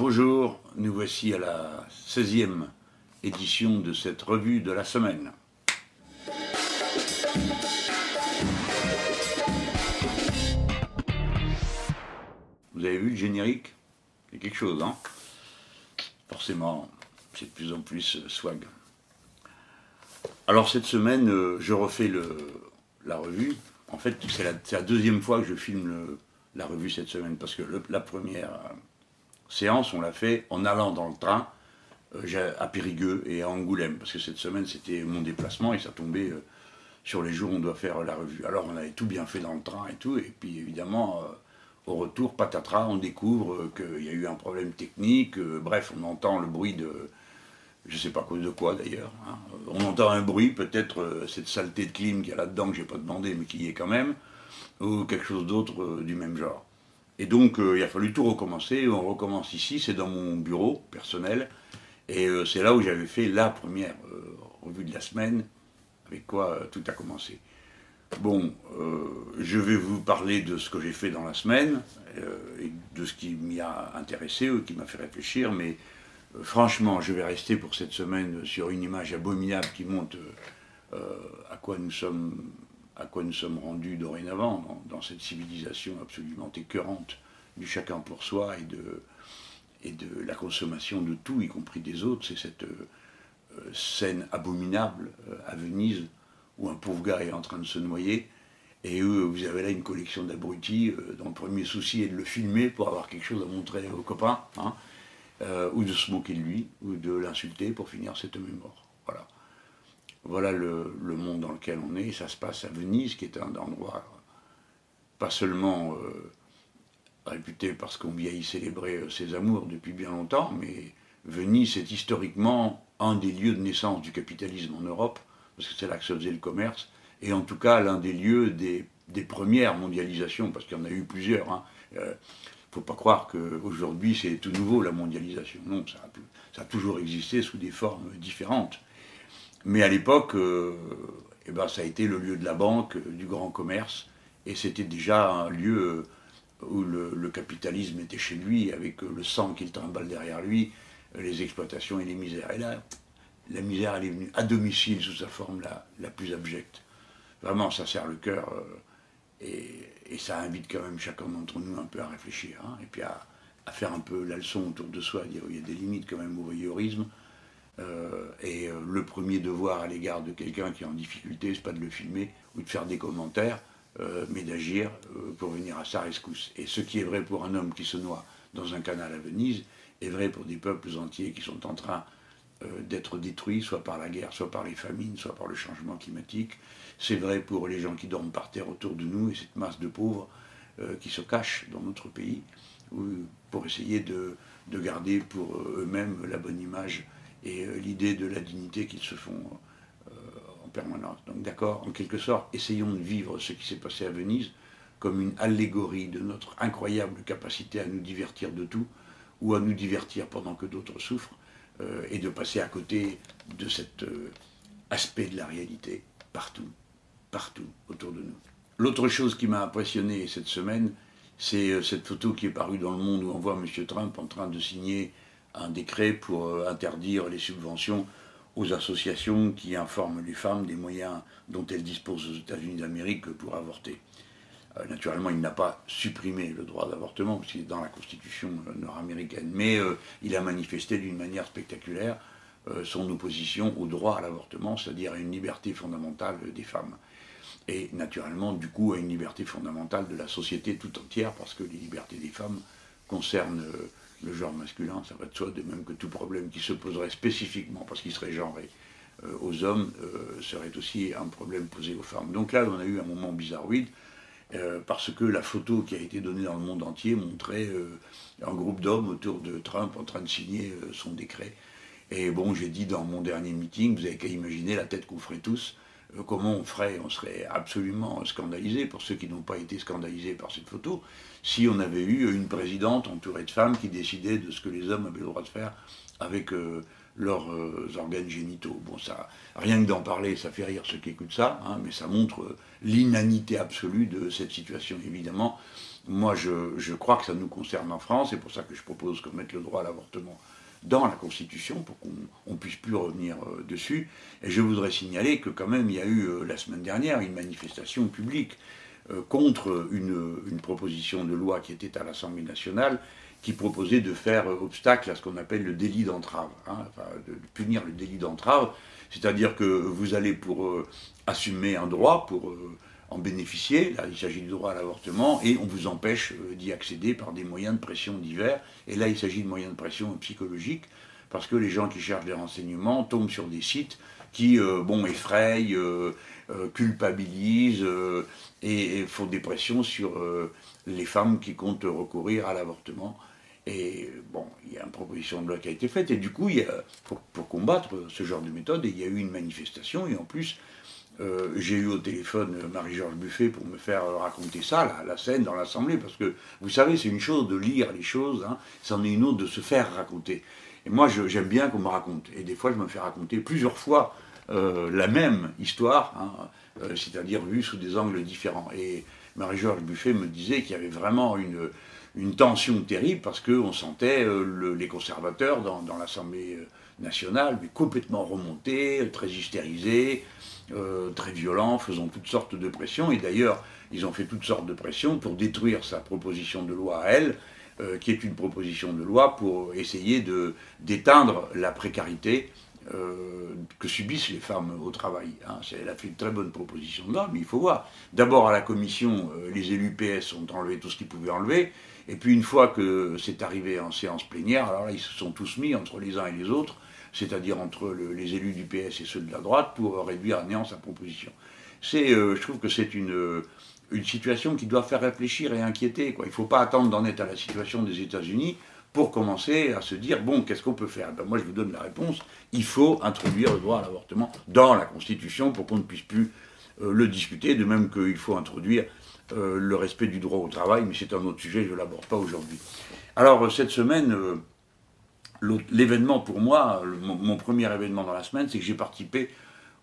Bonjour, nous voici à la 16e édition de cette revue de la semaine. Vous avez vu le générique? C'est quelque chose, hein? Forcément, c'est de plus en plus swag. Alors cette semaine, euh, je refais la revue. En fait, c'est la, deuxième fois que je filme la revue cette semaine, parce que la première euh, séance, on l'a fait en allant dans le train euh, à Périgueux et à Angoulême, parce que cette semaine, c'était mon déplacement et ça tombait sur les jours où on doit faire la revue. Alors on avait tout bien fait dans le train et tout, et puis évidemment, au retour, patatras, on découvre qu'il y a eu un problème technique, bref, on entend le bruit de je ne sais pas cause de quoi d'ailleurs. Hein. On entend un bruit, peut-être euh, cette saleté de clim qu'il y a là-dedans que j'ai pas demandé mais qui est quand même, ou quelque chose d'autre euh, du même genre. Et donc euh, il a fallu tout recommencer, on recommence ici, c'est dans mon bureau personnel, et c'est là où j'avais fait la première revue de la semaine, avec quoi tout a commencé. Bon, je vais vous parler de ce que j'ai fait dans la semaine, et de ce qui m'y a intéressé, ou qui m'a fait réfléchir, mais franchement, je vais rester pour cette semaine sur une image abominable qui montre euh, à, quoi nous sommes, à quoi nous sommes rendus dorénavant dans, cette civilisation absolument écœurante du chacun pour soi et de, la consommation de tout, y compris des autres. C'est cette euh, scène abominable euh, à Venise où un pauvre gars est en train de se noyer. Et vous avez là une collection d'abrutis dont le premier souci est de le filmer pour avoir quelque chose à montrer aux copains. Hein. Euh, ou de se moquer de lui, ou de l'insulter pour finir cet homme mort. Voilà. Voilà le, monde dans lequel on est. Ça se passe à Venise, qui est un endroit pas seulement euh, réputé parce qu'on y célébrer euh, ses amours depuis bien longtemps, mais Venise est historiquement un des lieux de naissance du capitalisme en Europe, parce que c'est là que se faisait le commerce, et en tout cas l'un des lieux des, premières mondialisations, parce qu'il y en a eu plusieurs. Hein ne faut pas croire qu'aujourd'hui c'est tout nouveau la mondialisation. Non, ça a, toujours existé sous des formes différentes. Mais à l'époque, euh, eh ben, ça a été le lieu de la banque, du grand commerce, et c'était déjà un lieu où le, capitalisme était chez lui, avec le sang qu'il trimballe derrière lui, les exploitations et les misères. Et là, la misère, elle est venue à domicile sous sa forme la, plus abjecte. Vraiment, ça serre le cœur. Euh, et, ça invite quand même chacun d'entre nous un peu à réfléchir, hein, et puis à, faire un peu la leçon autour de soi, dire qu'il y a des limites quand même au voyeurisme. Euh, et euh, le premier devoir à l'égard de quelqu'un qui est en difficulté, c'est pas de le filmer ou de faire des commentaires, euh, mais d'agir pour venir à sa rescousse. Et ce qui est vrai pour un homme qui se noie dans un canal à Venise est vrai pour des peuples entiers qui sont en train d'être détruits, soit par la guerre, soit par les famines, soit par le changement climatique. C'est vrai pour les gens qui dorment par terre autour de nous et cette masse de pauvres qui se cachent dans notre pays pour essayer de, garder pour eux-mêmes la bonne image et euh, l'idée de la dignité qu'ils se font en permanence. Donc d'accord, en quelque sorte, essayons de vivre ce qui s'est passé à Venise comme une allégorie de notre incroyable capacité à nous divertir de tout ou à nous divertir pendant que d'autres souffrent euh, et de passer à côté de cet euh, aspect de la réalité partout, partout autour de nous. L'autre chose qui m'a impressionné cette semaine, c'est euh, cette photo qui est parue dans le monde où on voit M. Trump en train de signer un décret pour interdire les subventions aux associations qui informent les femmes des moyens dont elles disposent aux États-Unis d'Amérique pour avorter. Euh, naturellement, il n'a pas supprimé le droit d'avortement, parce qu'il est dans la Constitution euh, nord-américaine, mais euh, il a manifesté d'une manière spectaculaire son opposition au droit à l'avortement, c'est-à-dire à une liberté fondamentale des femmes. Et naturellement, du coup, à une liberté fondamentale de la société tout entière, parce que les libertés des femmes concernent le genre masculin, ça va de soi, de même que tout problème qui se poserait spécifiquement, parce qu'il serait genré, aux hommes, serait aussi un problème posé aux femmes. Donc là, on a eu un moment bizarroïde, euh, parce que la photo qui a été donnée dans le monde entier montrait euh, un groupe d'hommes autour de Trump en train de signer euh, son décret. Et bon, j'ai dit dans mon dernier meeting, vous avez qu'à imaginer la tête qu'on ferait tous, comment on ferait, on serait absolument scandalisé, pour ceux qui n'ont pas été scandalisés par cette photo, si on avait eu une présidente entourée de femmes qui décidait de ce que les hommes avaient le droit de faire avec leurs euh, organes génitaux. Bon, ça, rien que d'en parler, ça fait rire ceux qui écoutent ça, hein, mais ça montre euh, l'inanité absolue de cette situation. Évidemment, moi, je, crois que ça nous concerne en France, c'est pour ça que je propose qu'on mette le droit à l'avortement dans la Constitution pour qu'on ne puisse plus revenir euh, dessus. Et je voudrais signaler que quand même, il y a eu la semaine dernière une manifestation publique contre une, proposition de loi qui était à l'Assemblée nationale qui proposait de faire obstacle à ce qu'on appelle le délit d'entrave, hein, de punir le délit d'entrave, c'est-à-dire que vous allez pour assumer un droit, pour en bénéficier. Là, il s'agit du droit à l'avortement et on vous empêche euh, d'y accéder par des moyens de pression divers. Et là, il s'agit de moyens de pression psychologiques parce que les gens qui cherchent des renseignements tombent sur des sites qui, euh, bon, effrayent, euh, culpabilisent et, font des pressions sur les femmes qui comptent recourir à l'avortement. Et bon, il y a une proposition de loi qui a été faite, et du coup, il y a, pour, pour, combattre ce genre de méthode, il y a eu une manifestation, et en plus, euh, j'ai eu au téléphone Marie-Georges Buffet pour me faire raconter ça, la, scène dans l'Assemblée, parce que vous savez, c'est une chose de lire les choses, hein, c'en est une autre de se faire raconter. Et moi, j'aime bien qu'on me raconte. Et des fois, je me fais raconter plusieurs fois euh, la même histoire, hein, euh, c'est-à-dire vue sous des angles différents. Et Marie-Georges Buffet me disait qu'il y avait vraiment une, tension terrible parce qu'on sentait les conservateurs dans, dans l'Assemblée nationale, mais complètement remontés, très hystérisés. Euh, très violent, faisant toutes sortes de pressions. Et d'ailleurs, ils ont fait toutes sortes de pressions pour détruire sa proposition de loi à elle, euh, qui est une proposition de loi pour essayer de, d'éteindre la précarité euh, que subissent les femmes au travail. Hein. Elle a fait une très bonne proposition de loi, mais il faut voir. D'abord, à la commission, les élus PS ont enlevé tout ce qu'ils pouvaient enlever. Et puis, une fois que c'est arrivé en séance plénière, alors là, ils se sont tous mis entre les uns et les autres c'est-à-dire entre les élus du PS et ceux de la droite, pour réduire à néant sa proposition. Euh, je trouve que c'est une, euh, une situation qui doit faire réfléchir et inquiéter. Il ne faut pas attendre d'en être à la situation des États-Unis pour commencer à se dire, bon, qu'est-ce qu'on peut faire? Ben, Moi, je vous donne la réponse. Il faut introduire le droit à l'avortement dans la Constitution pour qu'on ne puisse plus euh, le discuter, de même qu'il faut introduire le respect du droit au travail, mais c'est un autre sujet, je ne l'aborde pas aujourd'hui. Alors, cette semaine l'événement pour moi, mon, premier événement dans la semaine, c'est que j'ai participé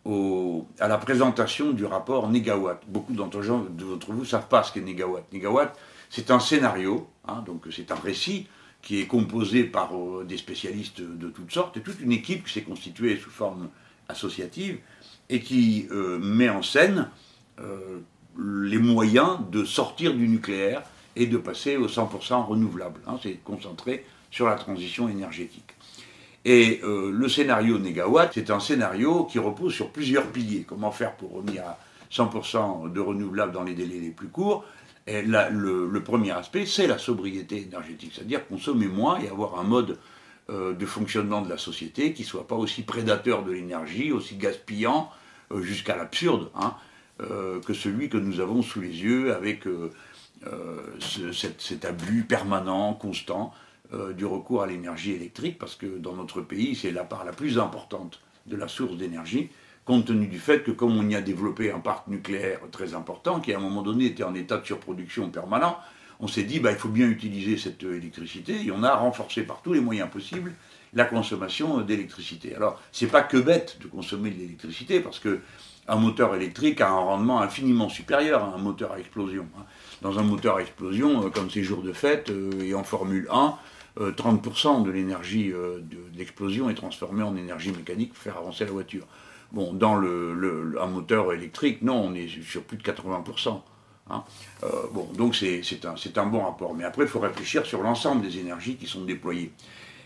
à la présentation du rapport Négawatt. Beaucoup d'entre vous ne savent pas ce qu'est Négawatt. Négawatt, c'est un scénario, hein, donc c'est un récit qui est composé par euh, des spécialistes de toutes sortes, et toute une équipe qui s'est constituée sous forme associative, et qui euh, met en scène euh, les moyens de sortir du nucléaire et de passer au 100% renouvelable. Hein. c'est concentré sur la transition énergétique. Et euh, le scénario Négawatt, c'est un scénario qui repose sur plusieurs piliers. Comment faire pour revenir à 100% de renouvelables dans les délais les plus courts? Et le, premier aspect, c'est la sobriété énergétique, c'est-à-dire consommer moins et avoir un mode euh, de fonctionnement de la société qui ne soit pas aussi prédateur de l'énergie, aussi gaspillant, euh, jusqu'à l'absurde, hein, que celui que nous avons sous les yeux avec cet abus permanent, constant euh, du recours à l'énergie électrique, parce que dans notre pays, c'est la part la plus importante de la source d'énergie, compte tenu du fait que comme on y a développé un parc nucléaire très important, qui à un moment donné était en état de surproduction permanent, on s'est dit, bah, il faut bien utiliser cette électricité, et on a renforcé par tous les moyens possibles la consommation d'électricité. Alors, c'est pas que bête de consommer de l'électricité, parce que un moteur électrique a un rendement infiniment supérieur à un moteur à explosion. Hein. Dans un moteur à explosion, euh, comme ces jours de fête, euh, et en Formule 1, 30% euh, de l'énergie euh, de, l'explosion est transformée en énergie mécanique pour faire avancer la voiture. Bon, dans le, un moteur électrique, non, on est sur plus de 80%. Hein. Euh, bon, donc c'est un, un, bon rapport. Mais après, il faut réfléchir sur l'ensemble des énergies qui sont déployées.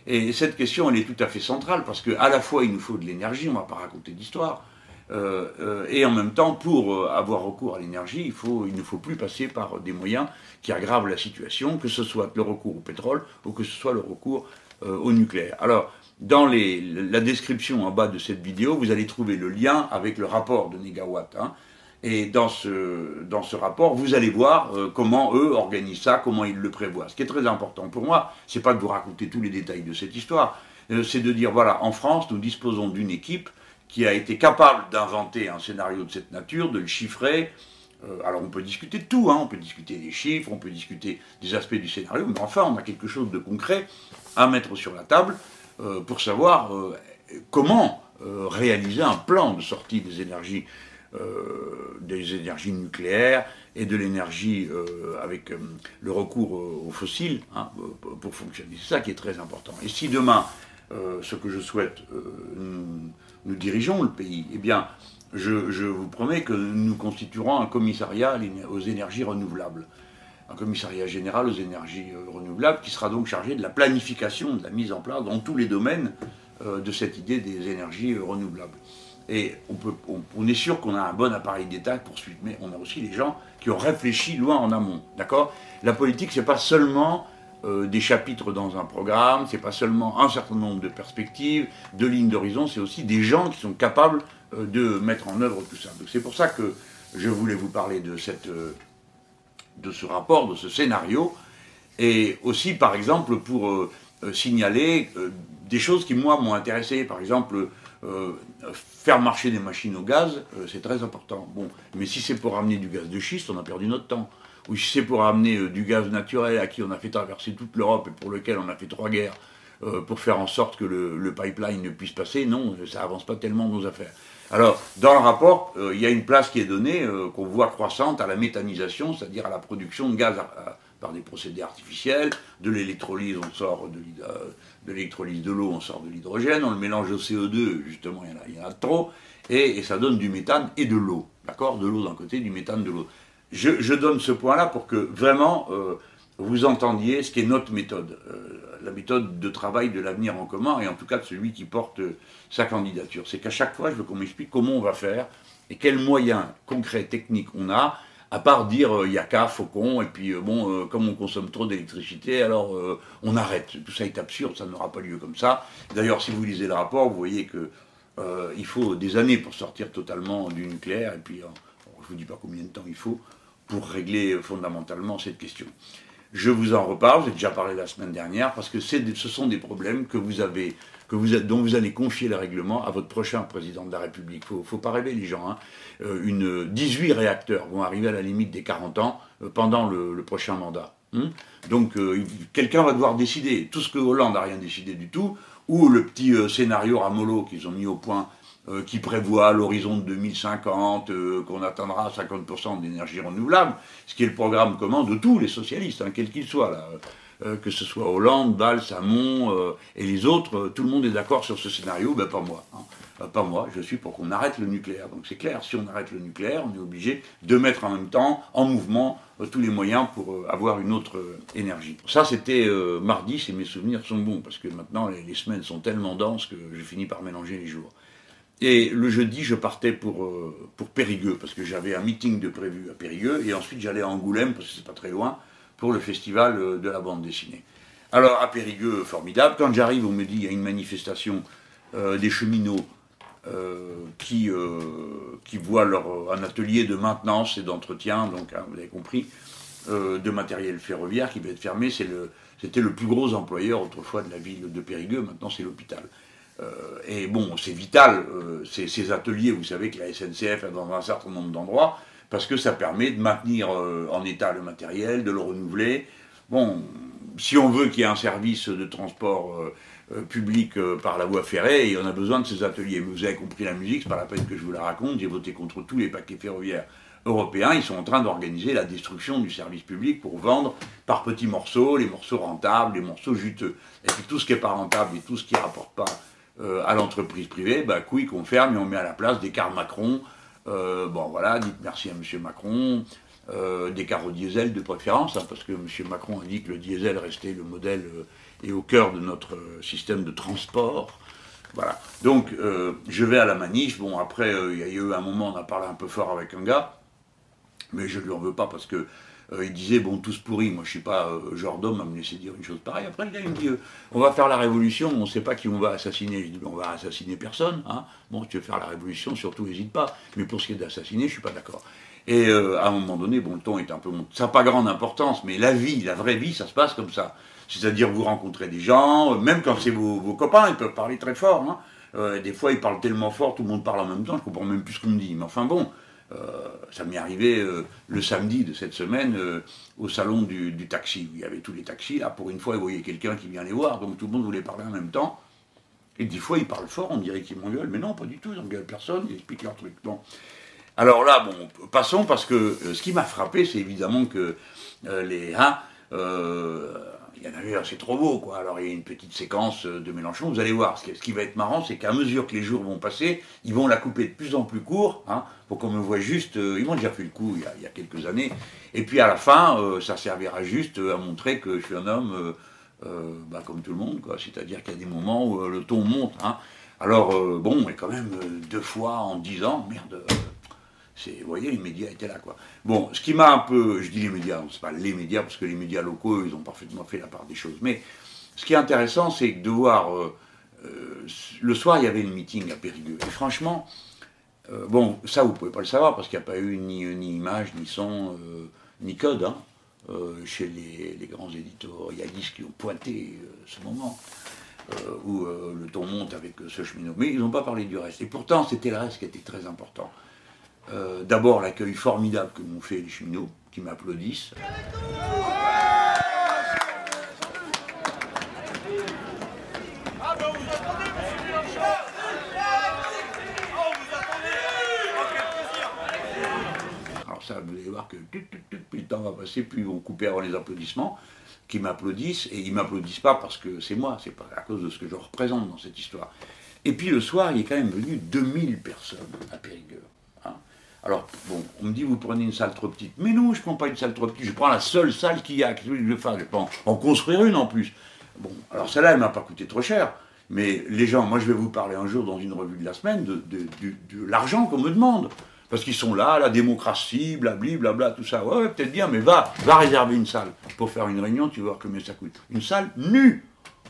Et cette question, elle est tout à fait centrale parce qu'à la fois, il nous faut de l'énergie, on ne va pas raconter d'histoire, et en même temps, pour euh, avoir recours à l'énergie, il, il ne faut plus passer par des moyens qui aggravent la situation, que ce soit le recours au pétrole ou que ce soit le recours au nucléaire. Alors, dans la description en bas de cette vidéo, vous allez trouver le lien avec le rapport de Négawatt. Hein. et dans ce, dans ce rapport, vous allez voir comment eux organisent ça, comment ils le prévoient. Ce qui est très important pour moi, c'est pas de vous raconter tous les détails de cette histoire, c'est de dire voilà, en France, nous disposons d'une équipe qui a été capable d'inventer un scénario de cette nature, de le chiffrer. Euh, alors on peut discuter de tout, hein, on peut discuter des chiffres, on peut discuter des aspects du scénario, mais enfin on a quelque chose de concret à mettre sur la table euh, pour savoir euh, comment réaliser un plan de sortie des énergies, des énergies nucléaires et de l'énergie avec le recours aux fossiles hein, pour fonctionner. C'est ça qui est très important. Et si demain, ce que je souhaite, nous, dirigeons le pays, eh bien, je, vous promets que nous constituerons un commissariat aux énergies renouvelables un commissariat général aux énergies euh, renouvelables qui sera donc chargé de la planification, de la mise en place dans tous les domaines euh, de cette idée des énergies euh, renouvelables. Et on, peut, on, est sûr qu'on a un bon appareil d'État pour suivre, mais on a aussi les gens qui ont réfléchi loin en amont. D'accord? La politique, c'est pas seulement des chapitres dans un programme, c'est pas seulement un certain nombre de perspectives, de lignes d'horizon, c'est aussi des gens qui sont capables de mettre en œuvre tout ça. Donc c'est pour ça que je voulais vous parler de de ce rapport, de ce scénario, et aussi, par exemple, pour euh, euh, signaler euh, des choses qui, moi, m'ont intéressé. Par exemple, faire marcher des machines au gaz, c'est très important. Bon, mais si c'est pour amener du gaz de schiste, on a perdu notre temps. Ou si c'est pour amener du gaz naturel à qui on a fait traverser toute l'Europe et pour lequel on a fait trois guerres, pour faire en sorte que le, pipeline ne puisse passer, non, ça avance pas tellement nos affaires. Alors, dans le rapport, euh, il y a une place qui est donnée, euh, qu'on voit croissante, à la méthanisation, c'est-à-dire à la production de gaz par des procédés artificiels. De l'électrolyse, on sort de, euh, l'électrolyse de l'eau, on sort de l'hydrogène, on le mélange au CO2, justement, il y en a, trop, et, ça donne du méthane et de l'eau. D'accord? De l'eau d'un côté, du méthane de l'autre. Je, donne ce point-là pour que vraiment vous entendiez ce qui est notre méthode, euh, la méthode de travail de l'avenir en commun, et en tout cas de celui qui porte euh, sa candidature. C'est qu'à chaque fois, je veux qu'on m'explique comment on va faire et quels moyens concrets, techniques on a, à part dire il euh, y a qu'à, faucon, et puis bon, comme on consomme trop d'électricité, alors on arrête. Tout ça est absurde, ça n'aura pas lieu comme ça. D'ailleurs, si vous lisez le rapport, vous voyez que il faut des années pour sortir totalement du nucléaire, et puis je ne vous dis pas combien de temps il faut pour régler fondamentalement cette question. Je vous en reparle, j'ai déjà parlé la semaine dernière, parce que ce sont des problèmes que vous avez, que vous dont vous allez confier le règlement à votre prochain président de la République. Il ne faut pas rêver les gens. Hein. Euh, une, 18 réacteurs vont arriver à la limite des 40 ans euh, pendant le, prochain mandat. Hein. Donc euh, quelqu'un va devoir décider. Tout ce que Hollande n'a rien décidé du tout, ou le petit scénario Ramolo qu'ils ont mis au point euh, qui prévoit l'horizon de 2050, euh, qu'on atteindra 50% d'énergie renouvelable, ce qui est le programme commun de tous les socialistes, hein, quels qu'ils soient. Euh, que ce soit Hollande, Valls, Hamon et les autres, tout le monde est d'accord sur ce scénario, ben pas moi. Hein. pas moi, je suis pour qu'on arrête le nucléaire. Donc c'est clair, si on arrête le nucléaire, on est obligé de mettre en même temps en mouvement tous les moyens pour avoir une autre énergie. Ça c'était mardi, si mes souvenirs sont bons, parce que maintenant les, les, semaines sont tellement denses que je finis par mélanger les jours. Et le jeudi, je partais pour, euh, pour Périgueux, parce que j'avais un meeting de prévu à Périgueux, et ensuite j'allais à Angoulême, parce que c'est pas très loin, pour le festival euh, de la bande dessinée. Alors à Périgueux, formidable. Quand j'arrive, on me dit il y a une manifestation euh, des cheminots qui, voient un atelier de maintenance et d'entretien, donc hein, vous avez compris, de matériel ferroviaire qui va être fermé. C'était le plus gros employeur autrefois de la ville de Périgueux, maintenant c'est l'hôpital. Euh, et bon, c'est vital, euh, ces, ateliers, vous savez que la SNCF est dans un certain nombre d'endroits, parce que ça permet de maintenir euh, en état le matériel, de le renouveler. Bon, si on veut qu'il y ait un service de transport public par la voie ferrée, et on a besoin de ces ateliers. Vous avez compris la musique, c'est pas la peine que je vous la raconte, j'ai voté contre tous les paquets ferroviaires européens, ils sont en train d'organiser la destruction du service public pour vendre par petits morceaux, les morceaux rentables, les morceaux juteux. Et puis tout ce qui n'est pas rentable et tout ce qui ne rapporte pas euh, à l'entreprise privée, bah, couille qu'on ferme et on met à la place des cars Macron. Euh, bon voilà, dites merci à M. Macron. Euh, des cars au diesel de préférence, hein, parce que M. Macron a dit que le diesel restait le modèle et au cœur de notre système de transport. Voilà. Donc, je vais à la manif. Bon, après, il y a eu un moment, on a parlé un peu fort avec un gars, mais je ne lui en veux pas parce que euh, il disait, bon, tous pourris, moi je suis pas euh, genre d'homme à me laisser dire une chose pareille. Après, il me dit, euh, on va faire la révolution, on ne sait pas qui on va assassiner. Je dis, on va assassiner personne. Hein. Bon, tu veux faire la révolution, surtout n'hésite pas. Mais pour ce qui est d'assassiner, je suis pas d'accord. Et à un moment donné, bon, le ton est un peu... Ça n'a pas grande importance, mais la vie, la vraie vie, ça se passe comme ça. C'est-à-dire, vous rencontrez des gens, même quand c'est vos, copains, ils peuvent parler très fort. Hein. des fois, ils parlent tellement fort, tout le monde parle en même temps, je comprends même plus ce qu'on me dit. Mais enfin bon, ça m'est arrivé euh, le samedi de cette semaine euh, au salon du, taxi. Il y avait tous les taxis. Là, pour une fois, vous voyez quelqu'un qui vient les voir, donc tout le monde voulait parler en même temps. Et des fois, ils parlent fort, on dirait qu'ils m'engueulent, mais non, pas du tout, ils n'engueulent personne, ils expliquent leur truc. Bon. Alors là, bon, passons parce que euh, ce qui m'a frappé, c'est évidemment que euh, les. Hein, euh, il y en avait, c'est trop beau, quoi. Alors il y a une petite séquence de Mélenchon, vous allez voir. Ce qui, va être marrant, c'est qu'à mesure que les jours vont passer, ils vont la couper de plus en plus court, hein, pour qu'on me voit juste. ils m'ont déjà fait le coup il y, a, quelques années. Et puis à la fin, ça servira juste à montrer que je suis un homme. Bah, comme tout le monde. C'est-à-dire qu'il y a des moments où le ton monte. Hein. Alors, bon, mais quand même, deux fois en dix ans, merde, vous voyez, les médias étaient là, quoi. Bon, ce qui m'a un peu, je dis les médias, c'est pas les médias, parce que les médias locaux, ils ont parfaitement fait la part des choses. Mais ce qui est intéressant, c'est de voir, euh, euh, le soir, il y avait une meeting à Périgueux. Et franchement, euh, bon, ça, vous pouvez pas le savoir, parce qu'il n'y a pas eu ni, image, ni son, ni code, hein, chez les, les, grands éditorialistes qui ont pointé ce moment. où le ton monte avec ce cheminot. Mais ils n'ont pas parlé du reste. Et pourtant, c'était le reste qui était très important. Euh, d'abord l'accueil formidable que m'ont fait les cheminots, qui m'applaudissent. Alors ça, vous allez voir que plus le temps va passer, plus couper avant les applaudissements, qui m'applaudissent, et ils m'applaudissent pas parce que c'est moi, c'est pas à cause de ce que je représente dans cette histoire. Et puis le soir, il est quand même venu 2000 personnes à Périgueux. Alors, bon, on me dit, vous prenez une salle trop petite. Mais non, je ne prends pas une salle trop petite, je prends la seule salle qu'il y a. Je vais faire, je peux en, construire une en plus. Bon, alors celle-là, elle ne m'a pas coûté trop cher. Mais les gens, moi je vais vous parler un jour dans une revue de la semaine de, l'argent qu'on me demande. Parce qu'ils sont là, la démocratie, blabli, blabla, tout ça. Ouais, ouais peut-être bien, mais va, va réserver une salle pour faire une réunion, tu vas voir combien ça coûte. Une salle nue.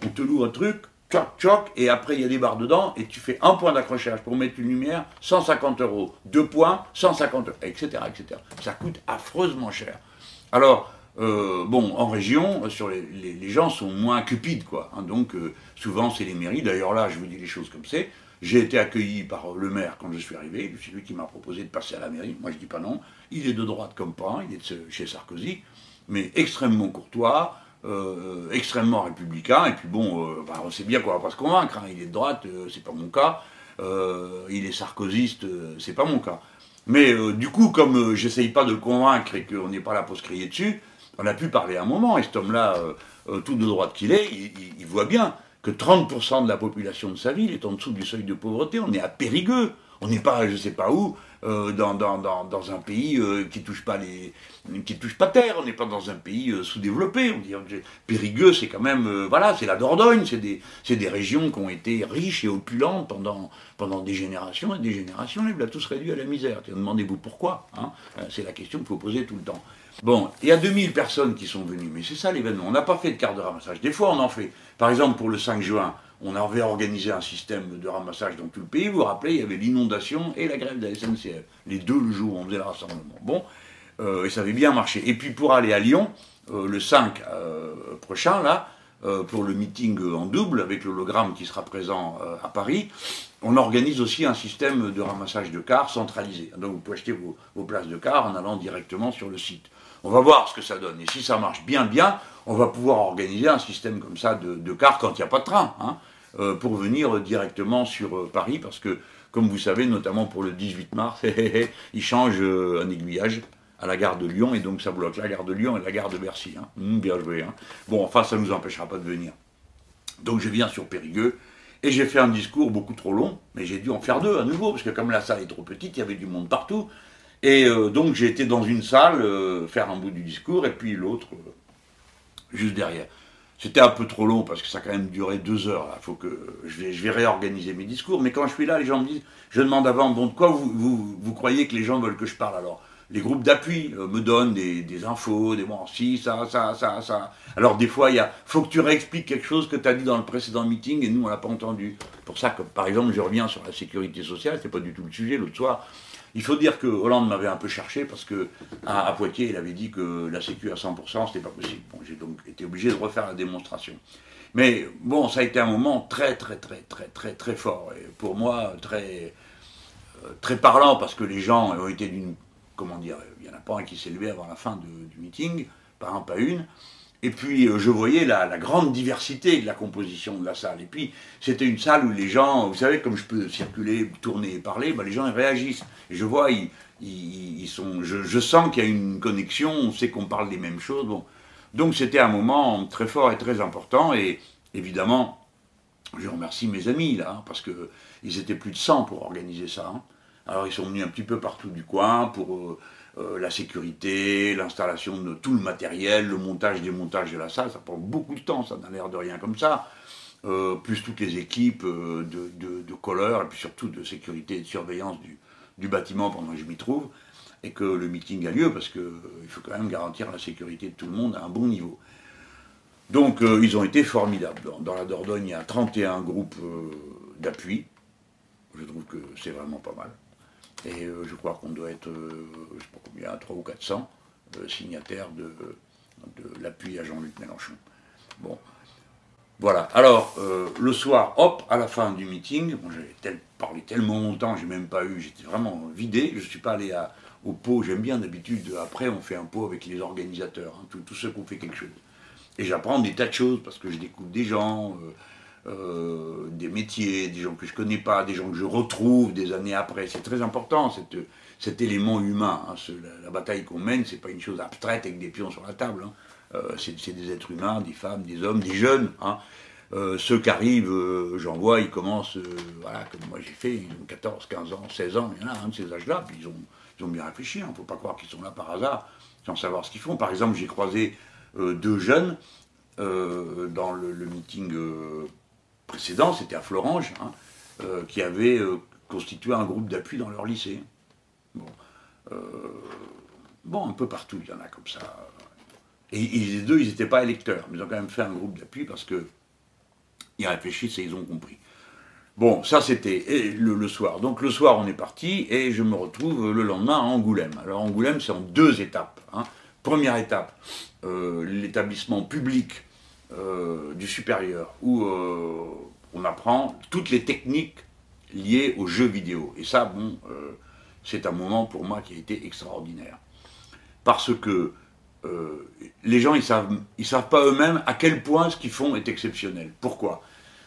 On te loue un truc, tchoc, tchoc, et après il y a des barres dedans, et tu fais un point d'accrochage pour mettre une lumière, 150 euros. Deux points, 150 euros, etc., etc. Ça coûte affreusement cher. Alors, euh, bon, en région, euh, les, gens sont moins cupides, quoi. Hein. donc, euh, souvent, c'est les mairies. D'ailleurs, là, je vous dis les choses comme c'est. J'ai été accueilli par le maire quand je suis arrivé. C'est lui qui m'a proposé de passer à la mairie. Moi, je dis pas non. Il est de droite comme pas. Il est de chez Sarkozy, mais extrêmement courtois. Euh, extrêmement républicain, et puis bon, euh, bah, on sait bien qu'on va pas se convaincre, hein. il est de droite, euh, c'est pas mon cas, il est sarkozyste, c'est pas mon cas. Mais du coup, comme j'essaye pas de le convaincre et qu'on n'est pas là pour se crier dessus, on a pu parler un moment, et cet homme-là, tout de droite qu'il est, il, voit bien que 30% de la population de sa ville est en dessous du seuil de pauvreté, on est à Périgueux, on n'est pas, je sais pas où, euh, dans, un pays euh, qui touche les, touche pas terre. On n'est pas dans un pays euh, sous-développé. On dit Périgueux, c'est quand même, voilà, c'est la Dordogne. C'est des, régions qui ont été riches et opulentes pendant, des générations et des générations. Voilà, tous réduits à la misère. Demandez-vous pourquoi. Hein c'est la question qu'il faut poser tout le temps. Bon, il y a 2000 personnes qui sont venues, mais c'est ça l'événement. On n'a pas fait de carte de ramassage. Des fois, on en fait. Par exemple, pour le 5 juin, on avait organisé un système de ramassage dans tout le pays. Vous vous rappelez, il y avait l'inondation et la grève de la SNCF. Les deux le jour où on faisait le rassemblement. Bon, euh, et ça avait bien marché. Et puis pour aller à Lyon, euh, le 5 euh, prochain, là, pour le meeting en double avec l'hologramme qui sera présent à Paris, on organise aussi un système de ramassage de cars centralisé. Donc vous pouvez acheter vos places de cars en allant directement sur le site. On va voir ce que ça donne. Et si ça marche bien, bien, on va pouvoir organiser un système comme ça de, de cars quand il n'y a pas de train, hein, pour venir directement sur euh, Paris, parce que, comme vous savez, notamment pour le 18 mars, ils changent euh, un aiguillage à la gare de Lyon, et donc ça bloque la gare de Lyon et la gare de Bercy. Hein. Mmh, bien joué. Hein. Bon, enfin, ça ne nous empêchera pas de venir. Donc je viens sur Périgueux, et j'ai fait un discours beaucoup trop long, mais j'ai dû en faire deux à nouveau, parce que comme la salle est trop petite, il y avait du monde partout. Et euh, donc j'ai été dans une salle euh, faire un bout du discours et puis l'autre euh, juste derrière. C'était un peu trop long parce que ça a quand même duré deux heures. Là. Faut que je vais, je vais réorganiser mes discours. Mais quand je suis là, les gens me disent, je demande avant, bon, de quoi vous, vous, vous croyez que les gens veulent que je parle alors? Les groupes d'appui me donnent des, des, infos, des bon, si, ça, ça, ça, ça. Alors des fois, il y a, faut que tu réexpliques quelque chose que tu as dit dans le précédent meeting et nous, on l'a pas entendu. Pour ça que, par exemple, je reviens sur la sécurité sociale, c'est pas du tout le sujet. L'autre soir, il faut dire que Hollande m'avait un peu cherché parce que à, Poitiers, il avait dit que la Sécu à 100%, c'était pas possible. J'ai donc été obligé de refaire la démonstration. Mais bon, ça a été un moment très, très, très, très, très, très fort. Et pour moi, très, euh, parlant parce que les gens ont été d'une. Comment dire Il n'y en a pas un qui s'est levé avant la fin du meeting, pas un, pas une. Et puis euh, je voyais la, grande diversité de la composition de la salle. Et puis c'était une salle où les gens, vous savez, comme je peux circuler, tourner et parler, bah, les gens réagissent. Je vois, ils, sont, je, sens qu'il y a une connexion, on sait qu'on parle des mêmes choses. Donc c'était un moment très fort et très important. Et évidemment, je remercie mes amis là, hein, parce qu'ils étaient plus de 100 pour organiser ça. Hein. Alors ils sont venus un petit peu partout du coin pour euh, euh, la sécurité, l'installation de tout le matériel, le montage, démontage de la salle. Ça prend beaucoup de temps, ça n'a l'air de rien comme ça. Euh, plus toutes les équipes de, de, de et puis surtout de sécurité et de surveillance du, du bâtiment pendant que je m'y trouve et que le meeting a lieu parce qu'il faut quand même garantir la sécurité de tout le monde à un bon niveau. Donc ils ont été formidables. Dans, la Dordogne, il y a 31 groupes d'appui. Je trouve que c'est vraiment pas mal. Et euh, je crois qu'on doit être, euh, je ne sais pas combien, 3 ou 400 euh, signataires de, l'appui à Jean-Luc Mélenchon. Bon. Voilà. Alors, le soir, hop, à la fin du meeting, bon, j'avais parlé tellement longtemps, j'ai même pas eu, j'étais vraiment vidé. Je ne suis pas allé au pot, j'aime bien d'habitude, après on fait un pot avec les organisateurs, hein, tous ceux qui ont fait quelque chose. Et j'apprends des tas de choses parce que je découvre des gens, euh, des métiers, des gens que je connais pas, des gens que je retrouve des années après. C'est très important, cet élément humain. Hein, la, bataille qu'on mène, c'est pas une chose abstraite avec des pions sur la table. Hein. Euh, c'est des êtres humains, des femmes, des hommes, des jeunes. Hein. Euh, ceux qui arrivent, j'en vois, ils commencent, voilà, comme moi j'ai fait, ils ont 14, 15 ans, 16 ans, il y en a un de ces âges-là, puis ils ont, bien réfléchi, il ne faut pas croire qu'ils sont là par hasard, sans savoir ce qu'ils font. Par exemple, j'ai croisé deux jeunes dans le meeting précédent, c'était à Florange, hein, euh, qui avait euh, constitué un groupe d'appui dans leur lycée. Bon. Euh, bon, un peu partout, il y en a comme ça. Et, les deux, ils n'étaient pas électeurs, mais ils ont quand même fait un groupe d'appui parce que ils réfléchissent et ils ont compris. Bon, ça c'était le, soir. Donc le soir, on est parti et je me retrouve le lendemain à Angoulême. Alors Angoulême, c'est en deux étapes. Hein. Première étape, l'établissement public euh, du supérieur, où euh, on apprend toutes les techniques liées aux jeux vidéo. Et ça, bon, euh, c'est un moment pour moi qui a été extraordinaire. Parce que les gens, ils savent, ils savent pas eux-mêmes à quel point ce qu'ils font est exceptionnel. Pourquoi?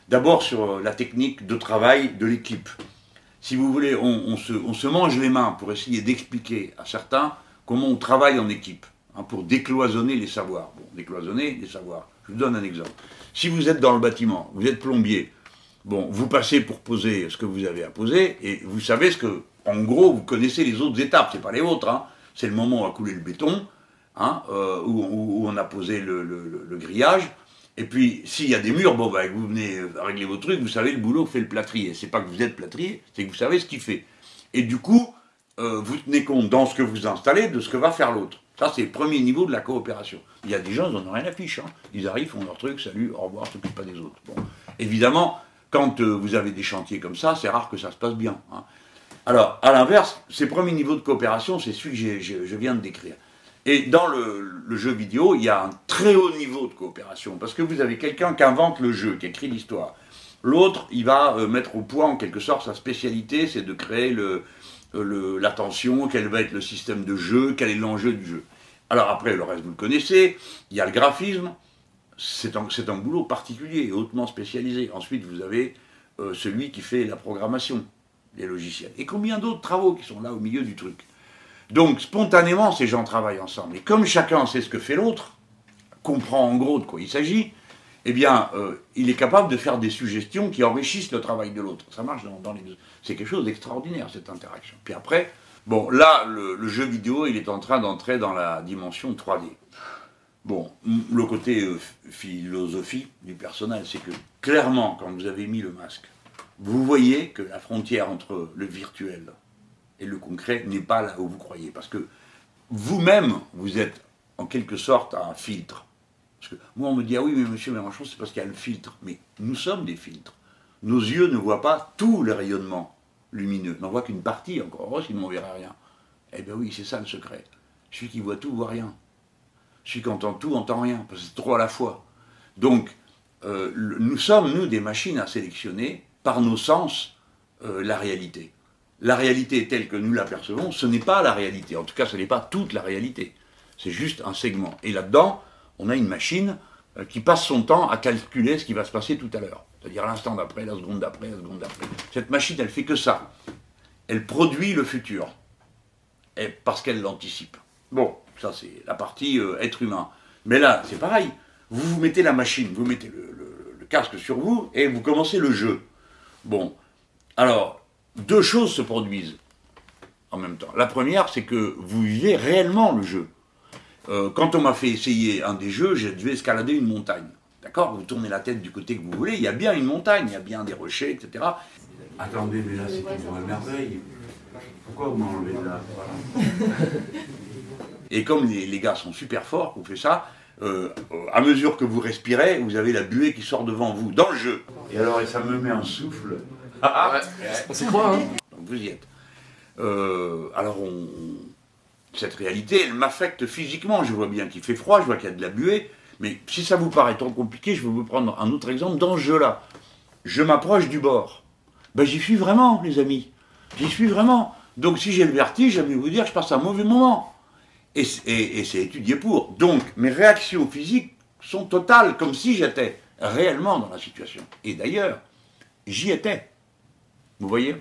D'abord sur la technique de travail de l'équipe. Si vous voulez, on, se, mange les mains pour essayer d'expliquer à certains comment on travaille en équipe, hein, pour décloisonner les savoirs. Bon, décloisonner les savoirs. Je vous donne un exemple. Si vous êtes dans le bâtiment, vous êtes plombier, bon, vous passez pour poser ce que vous avez à poser, et vous savez ce que, en gros, vous connaissez les autres étapes, c'est pas les vôtres, hein. c'est le moment où on a coulé le béton, hein, euh, où, on a posé le, grillage, et puis s'il y a des murs, bon, bah, vous venez régler vos trucs, vous savez le boulot que fait le plâtrier. C'est pas que vous êtes plâtrier, c'est que vous savez ce qu'il fait. Et du coup, euh, vous tenez compte dans ce que vous installez de ce que va faire l'autre. Ça, c'est le premier niveau de la coopération. Il y a des gens, ils n'en ont rien à fiche. Hein. Ils arrivent, font leur truc, salut, au revoir, s'occupent pas des autres. Bon. Évidemment, quand euh, vous avez des chantiers comme ça, c'est rare que ça se passe bien. Hein. Alors, à l'inverse, ces premiers niveaux de coopération, c'est celui que je viens de décrire. Et dans le, jeu vidéo, il y a un très haut niveau de coopération, parce que vous avez quelqu'un qui invente le jeu, qui écrit l'histoire. L'autre, il va euh, mettre au point, en quelque sorte, sa spécialité, c'est de créer le, euh, l'attention, quel va être le système de jeu, quel est l'enjeu du jeu. Alors après, le reste, vous le connaissez, il y a le graphisme, c'est un, un, boulot particulier et hautement spécialisé. Ensuite, vous avez euh, celui qui fait la programmation des logiciels. Et combien d'autres travaux qui sont là au milieu du truc. Donc, spontanément, ces gens travaillent ensemble. Et comme chacun sait ce que fait l'autre, comprend en gros de quoi il s'agit, eh bien, euh, il est capable de faire des suggestions qui enrichissent le travail de l'autre. Ça marche dans, les deux. C'est quelque chose d'extraordinaire, cette interaction. Puis après, bon, là, le, jeu vidéo, il est en train d'entrer dans la dimension 3D. Bon, le côté euh, philosophie du personnel, c'est que clairement, quand vous avez mis le masque, vous voyez que la frontière entre le virtuel et le concret n'est pas là où vous croyez. Parce que vous-même, vous êtes en quelque sorte un filtre parce que moi, on me dit, ah oui, mais monsieur Mélenchon, c'est parce qu'il y a le filtre. Mais nous sommes des filtres. Nos yeux ne voient pas tout le rayonnement lumineux. N'en voient qu'une partie, encore on ne verra rien. Eh bien oui, c'est ça le secret. Celui qui voit tout, voit rien. Celui qui entend tout, entend rien, parce que c'est trop à la fois. Donc, euh, nous sommes, nous, des machines à sélectionner par nos sens euh, la réalité. La réalité telle que nous l'apercevons, ce n'est pas la réalité. En tout cas, ce n'est pas toute la réalité. C'est juste un segment. Et là-dedans, on a une machine euh, qui passe son temps à calculer ce qui va se passer tout à l'heure. C'est-à-dire l'instant d'après, la seconde d'après, la seconde d'après. Cette machine, elle fait que ça. Elle produit le futur. Parce qu'elle l'anticipe. Bon, ça c'est la partie euh, être humain. Mais là, c'est pareil. Vous vous mettez la machine, vous mettez le casque sur vous et vous commencez le jeu. Bon, alors, deux choses se produisent en même temps. La première, c'est que vous vivez réellement le jeu. Euh, quand on m'a fait essayer un des jeux, j'ai dû escalader une montagne. D'accord Vous tournez la tête du côté que vous voulez, il y a bien une montagne, il y a bien des rochers, etc. Attendez, mais là, c'est une merveille. Pourquoi vous m'enlevez là Et comme les, gars sont super forts, vous faites ça, euh, à mesure que vous respirez, vous avez la buée qui sort devant vous, dans le jeu. Et alors, ça me met un souffle. Ah, on quoi, hein Donc vous y êtes. Euh, alors, on, cette réalité, elle m'affecte physiquement. Je vois bien qu'il fait froid, je vois qu'il y a de la buée. Mais si ça vous paraît trop compliqué, je vais vous prendre un autre exemple dans ce jeu-là. Je m'approche du bord. Ben, j'y suis vraiment, les amis. J'y suis vraiment. Donc, si j'ai le vertige, j'aimerais vous dire que je passe un mauvais moment. Et, et c'est étudié pour. Donc, mes réactions physiques sont totales, comme si j'étais réellement dans la situation. Et d'ailleurs, j'y étais. Vous voyez?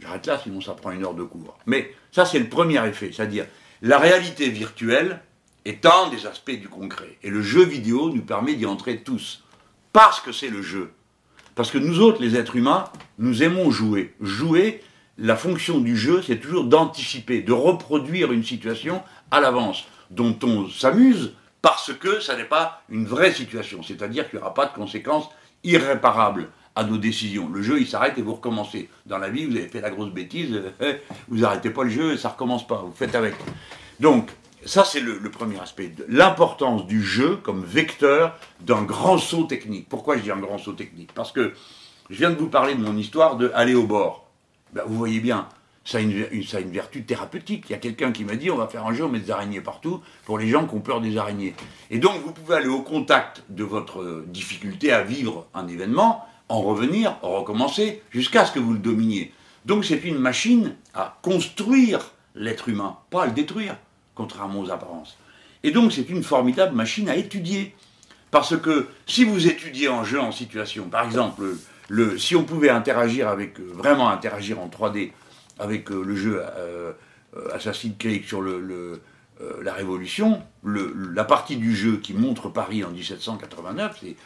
J'arrête là, sinon ça prend une heure de cours. Mais ça, c'est le premier effet, c'est-à-dire la réalité virtuelle est un des aspects du concret. Et le jeu vidéo nous permet d'y entrer tous. Parce que c'est le jeu. Parce que nous autres, les êtres humains, nous aimons jouer. Jouer, la fonction du jeu, c'est toujours d'anticiper, de reproduire une situation à l'avance, dont on s'amuse parce que ça n'est pas une vraie situation. C'est-à-dire qu'il n'y aura pas de conséquences irréparables à nos décisions. Le jeu, il s'arrête et vous recommencez. Dans la vie, vous avez fait la grosse bêtise, vous n'arrêtez pas le jeu et ça recommence pas, vous faites avec. Donc, ça, c'est le, premier aspect. L'importance du jeu comme vecteur d'un grand saut technique. Pourquoi je dis un grand saut technique? Parce que je viens de vous parler de mon histoire de aller au bord. Ben, vous voyez bien, ça a, une, ça a une vertu thérapeutique. Il y a quelqu'un qui m'a dit on va faire un jeu, on met des araignées partout pour les gens qui ont peur des araignées. Et donc, vous pouvez aller au contact de votre difficulté à vivre un événement en revenir, en recommencer, jusqu'à ce que vous le dominiez. Donc c'est une machine à construire l'être humain, pas à le détruire, contrairement aux apparences. Et donc c'est une formidable machine à étudier. Parce que si vous étudiez en jeu, en situation, par exemple, le, si on pouvait interagir avec, euh, vraiment interagir en 3D avec euh, le jeu euh, Assassin's Creed sur la Révolution, la partie du jeu qui montre Paris en 1789, c'est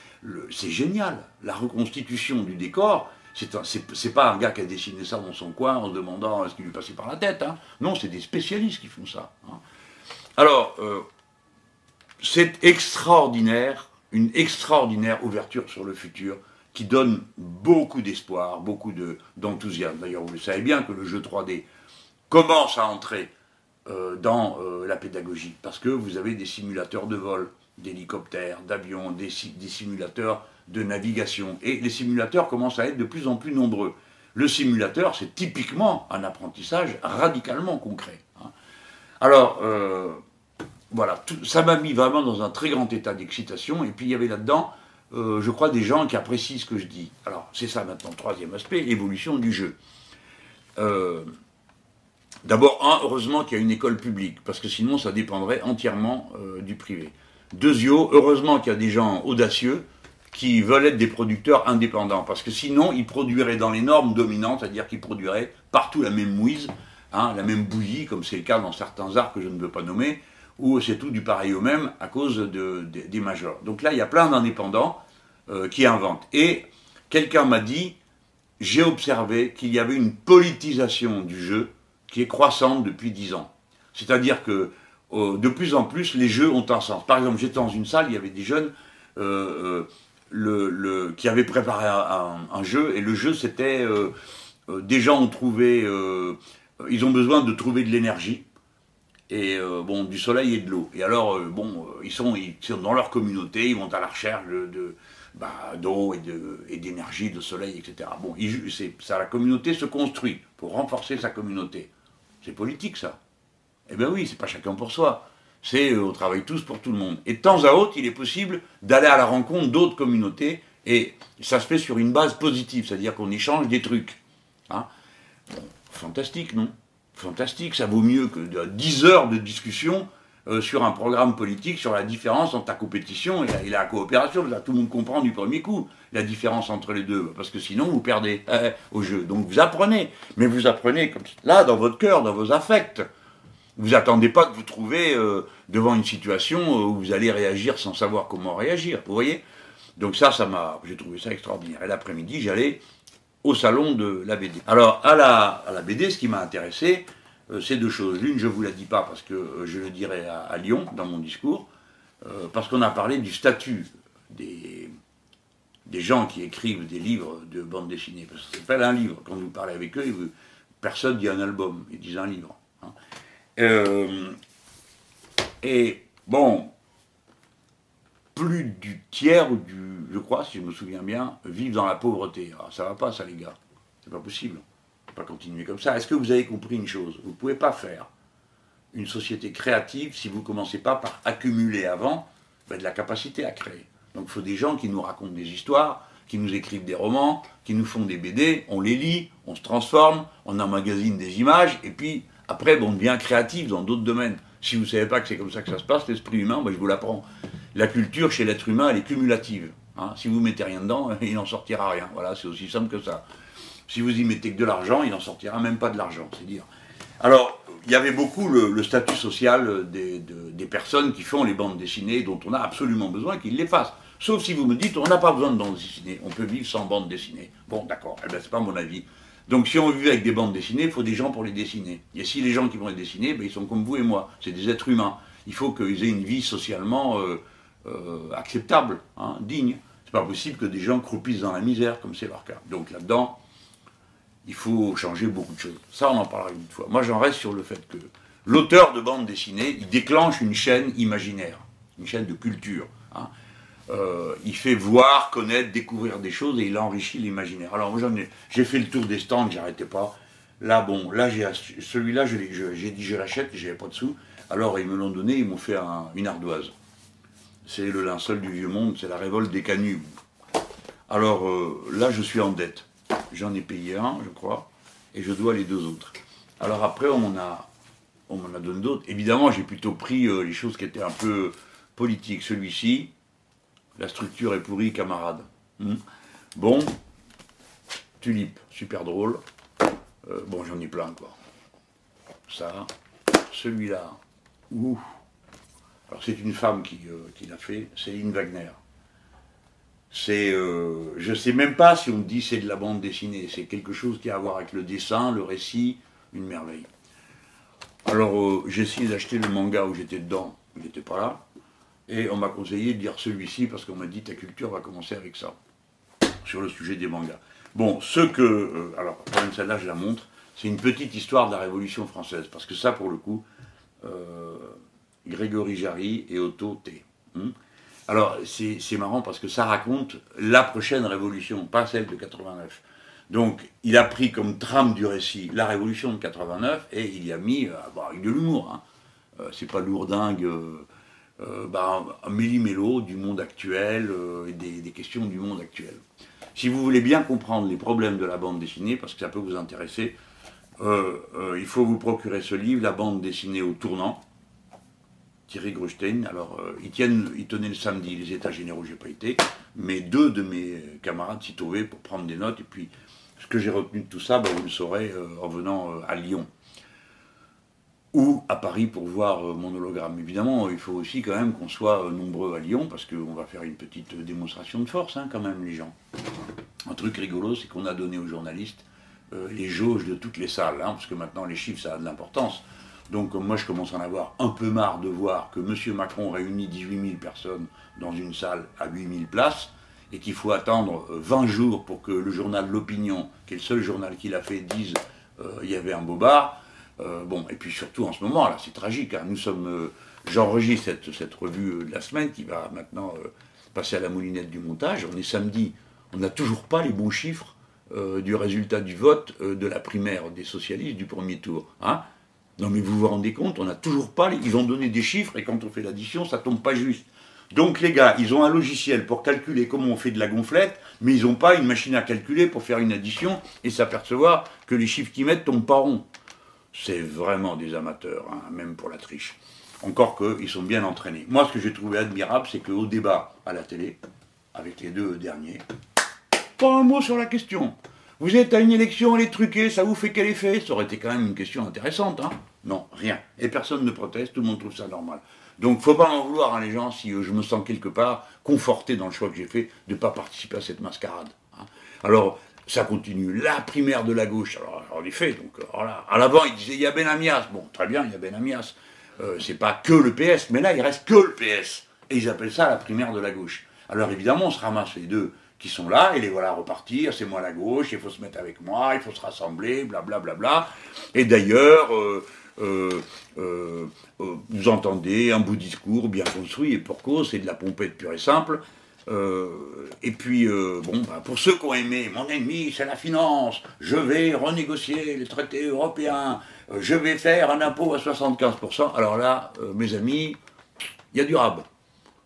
c'est génial. La reconstitution du décor, c'est pas un gars qui a dessiné ça dans son coin en se demandant ce qui lui passait par la tête. Hein. Non, c'est des spécialistes qui font ça. Hein. Alors, euh, c'est extraordinaire, une extraordinaire ouverture sur le futur qui donne beaucoup d'espoir, beaucoup d'enthousiasme. D'ailleurs, vous le savez bien que le jeu 3D commence à entrer euh, dans euh, la pédagogie, parce que vous avez des simulateurs de vol, d'hélicoptères, d'avions, des, simulateurs de navigation. Et les simulateurs commencent à être de plus en plus nombreux. Le simulateur, c'est typiquement un apprentissage radicalement concret. Hein. Alors, euh, voilà, ça m'a mis vraiment dans un très grand état d'excitation. Et puis il y avait là-dedans, euh, je crois, des gens qui apprécient ce que je dis. Alors, c'est ça maintenant, troisième aspect, l'évolution du jeu. Euh, d'abord, heureusement qu'il y a une école publique, parce que sinon ça dépendrait entièrement du privé. Deuxio, heureusement qu'il y a des gens audacieux qui veulent être des producteurs indépendants, parce que sinon, ils produiraient dans les normes dominantes, c'est-à-dire qu'ils produiraient partout la même mouise, hein, la même bouillie, comme c'est le cas dans certains arts que je ne veux pas nommer, où c'est tout du pareil au même à cause de, des majors. Donc là, il y a plein d'indépendants euh, qui inventent. Et quelqu'un m'a dit, j'ai observé qu'il y avait une politisation du jeu qui est croissante depuis dix ans. C'est-à-dire que de plus en plus, les jeux ont un sens. Par exemple, j'étais dans une salle, il y avait des jeunes euh, euh, qui avaient préparé un, jeu, et le jeu, c'était euh, des gens ont trouvé, ils ont besoin de trouver de l'énergie, et bon, du soleil et de l'eau. Et alors, bon, ils sont, ils sont dans leur communauté, ils vont à la recherche de, bah, d'eau et d'énergie, de, soleil, etc. Bon, ça, la communauté se construit pour renforcer sa communauté. C'est politique, ça. Eh bien oui, c'est pas chacun pour soi. C'est euh, on travaille tous pour tout le monde. Et de temps à autre, il est possible d'aller à la rencontre d'autres communautés et ça se fait sur une base positive, c'est-à-dire qu'on échange des trucs. Hein. fantastique, non? Fantastique, ça vaut mieux que 10 heures de discussion euh, sur un programme politique, sur la différence entre la compétition et la, coopération. tout le monde comprend du premier coup la différence entre les deux, parce que sinon vous perdez euh, au jeu. Donc vous apprenez, mais vous apprenez comme là, dans votre cœur, dans vos affects. Vous attendez pas de vous trouver euh, devant une situation où vous allez réagir sans savoir comment réagir. Vous voyez? Donc ça, ça m'a, j'ai trouvé ça extraordinaire. Et l'après-midi, j'allais au salon de la BD. Alors à la, à la BD, ce qui m'a intéressé, euh, ces deux choses. L'une, je ne vous la dis pas parce que euh, je le dirai à, Lyon dans mon discours, euh, parce qu'on a parlé du statut des, des gens qui écrivent des livres de bande dessinée. Parce que ça s'appelle un livre. Quand vous parlez avec eux, personne dit un album, ils disent un livre. Hein. et bon, plus du tiers, du, je crois, si je me souviens bien, vivent dans la pauvreté. Alors, ça va pas, ça, les gars. C'est pas possible pas continuer comme ça. Est-ce que vous avez compris une chose? Vous ne pouvez pas faire une société créative si vous ne commencez pas par accumuler avant ben, de la capacité à créer. Donc il faut des gens qui nous racontent des histoires, qui nous écrivent des romans, qui nous font des BD, on les lit, on se transforme, on emmagasine des images, et puis après on devient créatif dans d'autres domaines. Si vous ne savez pas que c'est comme ça que ça se passe, l'esprit humain, ben, je vous l'apprends. La culture chez l'être humain, elle est cumulative. Hein. Si vous mettez rien dedans, il n'en sortira rien. Voilà, c'est aussi simple que ça. Si vous y mettez que de l'argent, il n'en sortira même pas de l'argent, c'est dire. Alors, il y avait beaucoup le, statut social des, personnes qui font les bandes dessinées, dont on a absolument besoin qu'ils les fassent. Sauf si vous me dites, on n'a pas besoin de bandes dessinées, on peut vivre sans bandes dessinées. Bon, d'accord, eh ben, c'est pas mon avis. Donc si on vit avec des bandes dessinées, il faut des gens pour les dessiner. Et si les gens qui vont les dessiner, ben, ils sont comme vous et moi, c'est des êtres humains. Il faut qu'ils aient une vie socialement euh, euh, acceptable, hein, digne. C'est pas possible que des gens croupissent dans la misère, comme c'est leur cas. Donc là-dedans, il faut changer beaucoup de choses. Ça, on en parlera une fois. Moi, j'en reste sur le fait que l'auteur de bande dessinée, il déclenche une chaîne imaginaire, une chaîne de culture. Hein. Euh, il fait voir, connaître, découvrir des choses et il enrichit l'imaginaire. Alors, moi, j'ai fait le tour des stands, j'arrêtais pas. Là, bon, là, celui-là, j'ai dit je l'achète, j'avais pas de sous. Alors, ils me l'ont donné, ils m'ont fait une ardoise. C'est le linceul du vieux monde, c'est la révolte des canuts. Alors, euh, là, je suis en dette. J'en ai payé un, je crois, et je dois les deux autres. Alors après, on m'en a, on m'en a donné d'autres. Évidemment, j'ai plutôt pris euh, les choses qui étaient un peu politiques. Celui-ci, la structure est pourrie, camarade. Hmm. Bon, tulipe, super drôle. Euh, bon, j'en ai plein, quoi. Ça, celui-là, ouh. Alors c'est une femme qui, euh, l'a fait, Céline Wagner. C'est, euh, je ne sais même pas si on dit c'est de la bande dessinée. C'est quelque chose qui a à voir avec le dessin, le récit, une merveille. Alors euh, j'ai essayé d'acheter le manga où j'étais dedans, il n'était pas là, et on m'a conseillé de lire celui-ci parce qu'on m'a dit ta culture va commencer avec ça, sur le sujet des mangas. Bon, ce que, euh, alors même celle-là je la montre, c'est une petite histoire de la Révolution française, parce que ça pour le coup, Grégory Jarry et Otto T. Hmm, alors, c'est marrant parce que ça raconte la prochaine révolution, pas celle de 89. Donc, il a pris comme trame du récit la révolution de 89 et il y a mis, euh, avec de l'humour, hein. euh, c'est pas lourdingue, euh, euh bah, un méli-mélo du monde actuel et des, questions du monde actuel. Si vous voulez bien comprendre les problèmes de la bande dessinée, parce que ça peut vous intéresser, il faut vous procurer ce livre, La bande dessinée au tournant, Thierry Grustein. Alors, euh, ils, tiennent, ils tenaient le samedi les états généraux, j'ai pas été, mais deux de mes camarades s'y trouvaient pour prendre des notes. Et puis, ce que j'ai retenu de tout ça, ben, vous le saurez euh, en venant euh, à Lyon ou à Paris pour voir mon hologramme. Évidemment, il faut aussi quand même qu'on soit nombreux à Lyon, parce qu'on va faire une petite démonstration de force, hein, quand même, les gens. Un truc rigolo, c'est qu'on a donné aux journalistes les jauges de toutes les salles, hein, parce que maintenant les chiffres, ça a de l'importance. Donc moi je commence à en avoir un peu marre de voir que M. Macron réunit 18 000 personnes dans une salle à 8 000 places et qu'il faut attendre 20 euh, jours pour que le journal L'Opinion, qui est le seul journal qu'il a fait, dise euh, il y avait un bobard. Euh, bon, et puis surtout en ce moment, là, c'est tragique. Hein. nous sommes, j'enregistre cette, revue de la semaine qui va maintenant passer à la moulinette du montage. On est samedi, on n'a toujours pas les bons chiffres du résultat du vote de la primaire des socialistes du premier tour. Hein non mais vous vous rendez compte, on n'a toujours pas, ils ont donné des chiffres et quand on fait l'addition, ça tombe pas juste. Donc les gars, ils ont un logiciel pour calculer comment on fait de la gonflette, mais ils n'ont pas une machine à calculer pour faire une addition et s'apercevoir que les chiffres qu'ils mettent tombent pas ronds. C'est vraiment des amateurs, hein, même pour la triche. encore qu'ils sont bien entraînés. Moi, ce que j'ai trouvé admirable, c'est qu'au débat à la télé, avec les deux derniers, pas un mot sur la question. Vous êtes à une élection, elle est truquée, ça vous fait quel effet? Ça aurait été quand même une question intéressante, hein Non, rien. Et personne ne proteste, tout le monde trouve ça normal. Donc, faut pas en vouloir, à les gens, si euh, je me sens quelque part conforté dans le choix que j'ai fait de ne pas participer à cette mascarade. Hein. Alors, ça continue. La primaire de la gauche, alors, en effet, donc, voilà. À l'avant, il disait, il y a Benamias. Bon, très bien, il y a Benamias. Euh, c'est pas que le PS, mais là, il reste que le PS. Et ils appellent ça la primaire de la gauche. Alors, évidemment, on se ramasse les deux qui sont là, et les voilà repartir, c'est moi la gauche, il faut se mettre avec moi, il faut se rassembler, blablabla. Bla, bla, bla. Et d'ailleurs, euh, euh, vous entendez un beau discours bien construit et pour cause, c'est de la pompette pure et simple. Et puis, bon, bah, pour ceux qui ont aimé, mon ennemi, c'est la finance, je vais renégocier les traités européens, je vais faire un impôt à 75%. Alors là, mes amis, il y a du rab.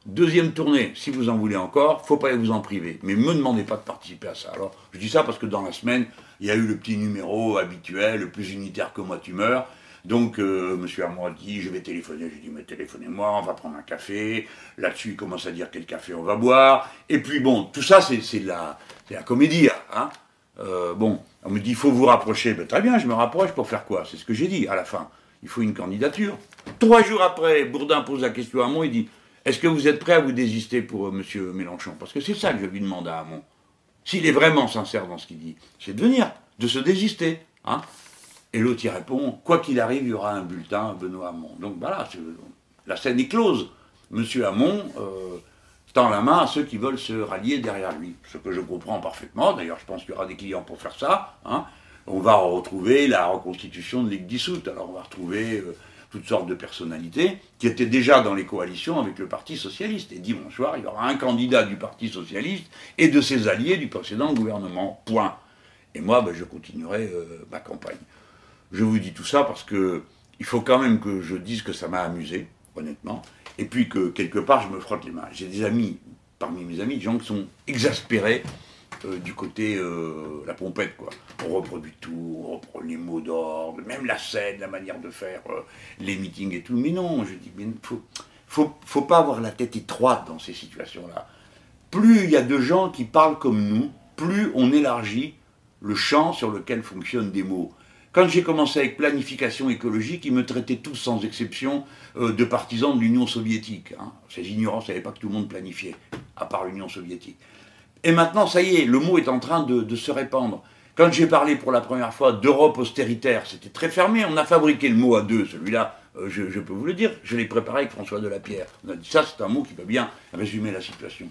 Deuxième tournée, si vous en voulez encore, faut pas vous en priver. Mais me demandez pas de participer à ça. Alors, je dis ça parce que dans la semaine, il y a eu le petit numéro habituel, le plus unitaire que moi tu meurs. Donc, euh, monsieur a dit, je vais téléphoner. J'ai dit, mais téléphonez-moi, on va prendre un café. Là-dessus, il commence à dire quel café on va boire. Et puis, bon, tout ça, c'est la, la comédie. Hein euh, bon, on me dit, il faut vous rapprocher. Ben, très bien, je me rapproche pour faire quoi? C'est ce que j'ai dit à la fin. Il faut une candidature. Trois jours après, Bourdin pose la question à Hamon, il dit, est-ce que vous êtes prêt à vous désister pour euh, monsieur Mélenchon? Parce que c'est ça que je lui demande à Hamon. S'il est vraiment sincère dans ce qu'il dit, c'est de venir, de se désister. Hein et l'autre y répond Quoi qu'il arrive, il y aura un bulletin Benoît Hamon. Donc voilà, la scène est close. Monsieur Hamon euh, tend la main à ceux qui veulent se rallier derrière lui. Ce que je comprends parfaitement. D'ailleurs, je pense qu'il y aura des clients pour faire ça. Hein. On va retrouver la reconstitution de Ligue dissoute. Alors on va retrouver euh, toutes sortes de personnalités qui étaient déjà dans les coalitions avec le Parti socialiste. Et dimanche soir, il y aura un candidat du Parti socialiste et de ses alliés du précédent gouvernement. Point. Et moi, ben, je continuerai euh, ma campagne. Je vous dis tout ça parce que il faut quand même que je dise que ça m'a amusé, honnêtement, et puis que quelque part je me frotte les mains. J'ai des amis, parmi mes amis, des gens qui sont exaspérés euh, du côté euh, la pompette, quoi. On reproduit tout, on reprend les mots d'ordre, même la scène, la manière de faire euh, les meetings et tout. Mais non, je dis, il faut, faut, faut pas avoir la tête étroite dans ces situations-là. Plus il y a de gens qui parlent comme nous, plus on élargit le champ sur lequel fonctionnent des mots. Quand j'ai commencé avec planification écologique, ils me traitaient tous sans exception euh, de partisans de l'Union soviétique. Hein. Ces ignorants ne savaient pas que tout le monde planifiait, à part l'Union soviétique. Et maintenant, ça y est, le mot est en train de, se répandre. Quand j'ai parlé pour la première fois d'Europe austéritaire, c'était très fermé. On a fabriqué le mot à deux. Celui-là, euh, je, peux vous le dire, je l'ai préparé avec François Delapierre. On a dit ça, c'est un mot qui peut bien résumer la situation.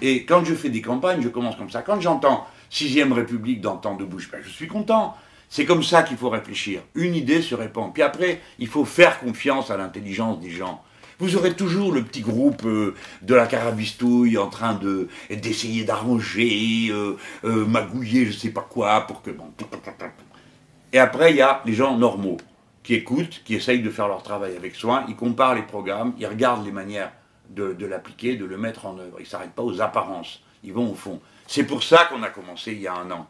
Et quand je fais des campagnes, je commence comme ça. Quand j'entends Sixième République dans temps de bouche, ben, je suis content. C'est comme ça qu'il faut réfléchir. Une idée se répand. Puis après, il faut faire confiance à l'intelligence des gens. Vous aurez toujours le petit groupe euh, de la carabistouille en train de d'essayer d'arranger, euh, euh, magouiller, je sais pas quoi, pour que. Et après, il y a les gens normaux qui écoutent, qui essayent de faire leur travail avec soin. Ils comparent les programmes, ils regardent les manières de, de l'appliquer, de le mettre en œuvre. Ils ne s'arrêtent pas aux apparences. Ils vont au fond. C'est pour ça qu'on a commencé il y a un an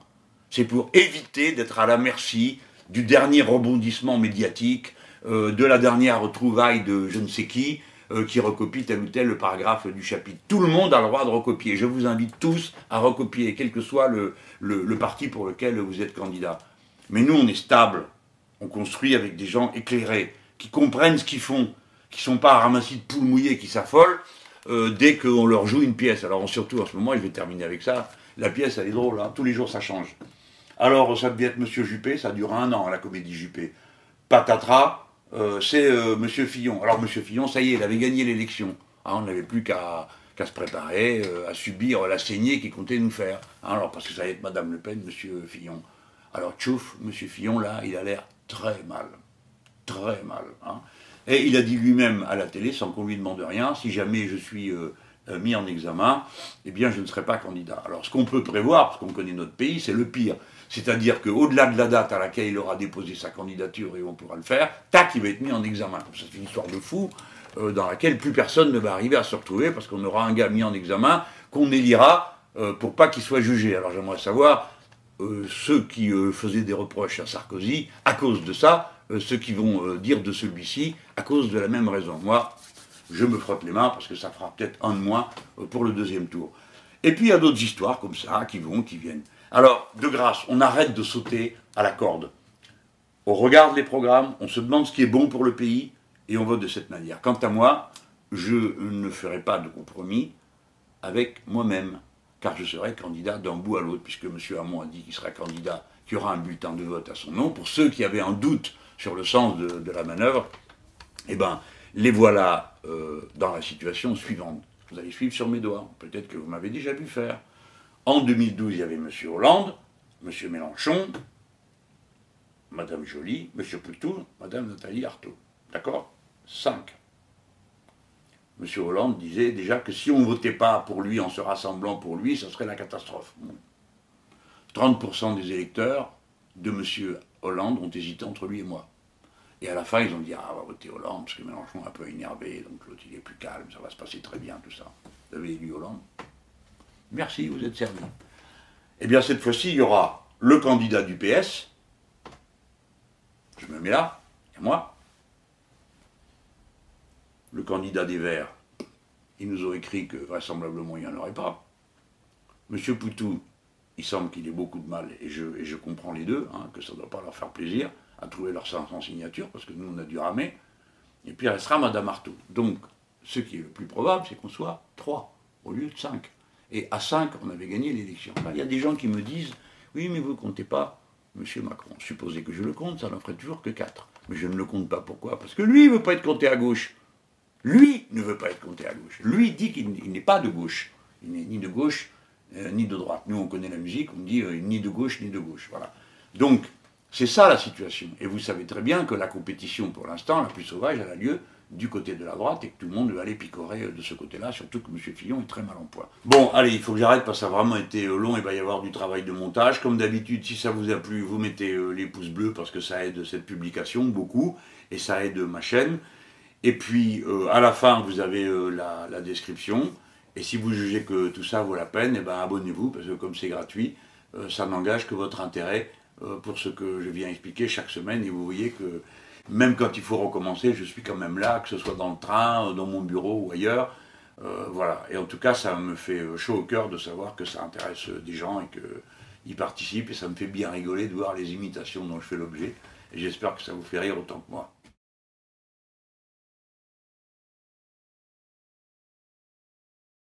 c'est pour éviter d'être à la merci du dernier rebondissement médiatique, euh, de la dernière retrouvaille de je ne sais qui, euh, qui recopie tel ou tel paragraphe du chapitre. Tout le monde a le droit de recopier. Je vous invite tous à recopier, quel que soit le, le parti pour lequel vous êtes candidat. Mais nous, on est stable. On construit avec des gens éclairés, qui comprennent ce qu'ils font, qui ne sont pas ramassis de poules mouillées, qui s'affolent euh, dès qu'on leur joue une pièce. Alors surtout en ce moment, je vais terminer avec ça, la pièce, elle est drôle, hein. tous les jours ça change. Alors, ça devait être Monsieur Juppé, ça dure un an, la comédie Juppé. Patatras, euh, c'est euh, Monsieur Fillon. Alors, Monsieur Fillon, ça y est, il avait gagné l'élection. Ah, on n'avait plus qu'à se préparer, euh, à subir la saignée qu'il comptait nous faire. Hein, alors, parce que ça allait être Madame Le Pen, Monsieur Fillon. Alors, tchouf, Monsieur Fillon, là, il a l'air très mal. Très mal. Hein. Et il a dit lui-même à la télé, sans qu'on lui demande rien, si jamais je suis mis en examen, eh bien, je ne serai pas candidat. Alors, ce qu'on peut prévoir, parce qu'on connaît notre pays, c'est le pire. C'est-à-dire qu'au-delà de la date à laquelle il aura déposé sa candidature et on pourra le faire, tac, il va être mis en examen. C'est une histoire de fou euh, dans laquelle plus personne ne va arriver à se retrouver parce qu'on aura un gars mis en examen qu'on élira euh, pour pas qu'il soit jugé. Alors j'aimerais savoir, euh, ceux qui faisaient des reproches à Sarkozy, à cause de ça, ceux qui vont dire de celui-ci à cause de la même raison. Moi, je me frotte les mains parce que ça fera peut-être un de moins pour le deuxième tour. Et puis il y a d'autres histoires comme ça qui vont, qui viennent. Alors, de grâce, on arrête de sauter à la corde. On regarde les programmes, on se demande ce qui est bon pour le pays et on vote de cette manière. Quant à moi, je ne ferai pas de compromis avec moi-même, car je serai candidat d'un bout à l'autre, puisque M. Hamon a dit qu'il sera candidat, qu'il y aura un bulletin de vote à son nom. Pour ceux qui avaient un doute sur le sens de, la manœuvre, eh ben, les voilà euh, dans la situation suivante. Vous allez suivre sur mes doigts, peut-être que vous m'avez déjà vu faire. En 2012, il y avait M. Hollande, M. Mélenchon, Mme Joly, M. Poutou, Mme Nathalie Arthaud. D'accord? Cinq. M. Hollande disait déjà que si on ne votait pas pour lui en se rassemblant pour lui, ça serait la catastrophe. 30% des électeurs de M. Hollande ont hésité entre lui et moi. Et à la fin, ils ont dit Ah, on va voter Hollande, parce que Mélenchon est un peu énervé, donc l'autre il est plus calme, ça va se passer très bien, tout ça. Vous avez élu Hollande Merci, vous êtes servi. Eh bien, cette fois-ci, il y aura le candidat du PS. Je me mets là, et moi. Le candidat des Verts, il nous ont écrit que vraisemblablement il n'y en aurait pas. Monsieur Poutou, il semble qu'il ait beaucoup de mal, et je, comprends les deux, hein, que ça ne doit pas leur faire plaisir à trouver leurs 500 signatures, parce que nous, on a dû ramer. Et puis, il restera Madame Artaud. Donc, ce qui est le plus probable, c'est qu'on soit trois au lieu de cinq. Et à 5, on avait gagné l'élection. Il y a des gens qui me disent Oui, mais vous ne comptez pas M. Macron. Supposez que je le compte, ça n'en ferait toujours que 4. Mais je ne le compte pas. Pourquoi? Parce que lui, ne veut pas être compté à gauche. Lui ne veut pas être compté à gauche. Lui dit qu'il n'est pas de gauche. Il n'est ni de gauche euh, ni de droite. Nous, on connaît la musique, on dit euh, ni de gauche ni de gauche. Voilà. Donc, c'est ça la situation. Et vous savez très bien que la compétition, pour l'instant, la plus sauvage, elle a lieu du côté de la droite et que tout le monde veut aller picorer de ce côté-là, surtout que M. Fillon est très mal en point. Bon, allez, il faut que j'arrête parce que ça a vraiment été euh, long, il va y avoir du travail de montage. Comme d'habitude, si ça vous a plu, vous mettez euh, les pouces bleus parce que ça aide cette publication beaucoup et ça aide ma chaîne. Et puis, euh, à la fin, vous avez la, description. Et si vous jugez que tout ça vaut la peine, eh ben, abonnez-vous parce que comme c'est gratuit, ça n'engage que votre intérêt pour ce que je viens expliquer chaque semaine. Et vous voyez que même quand il faut recommencer, je suis quand même là, que ce soit dans le train, dans mon bureau ou ailleurs. Euh, voilà. Et en tout cas, ça me fait chaud au cœur de savoir que ça intéresse des gens et qu'ils participent. Et ça me fait bien rigoler de voir les imitations dont je fais l'objet. Et j'espère que ça vous fait rire autant que moi.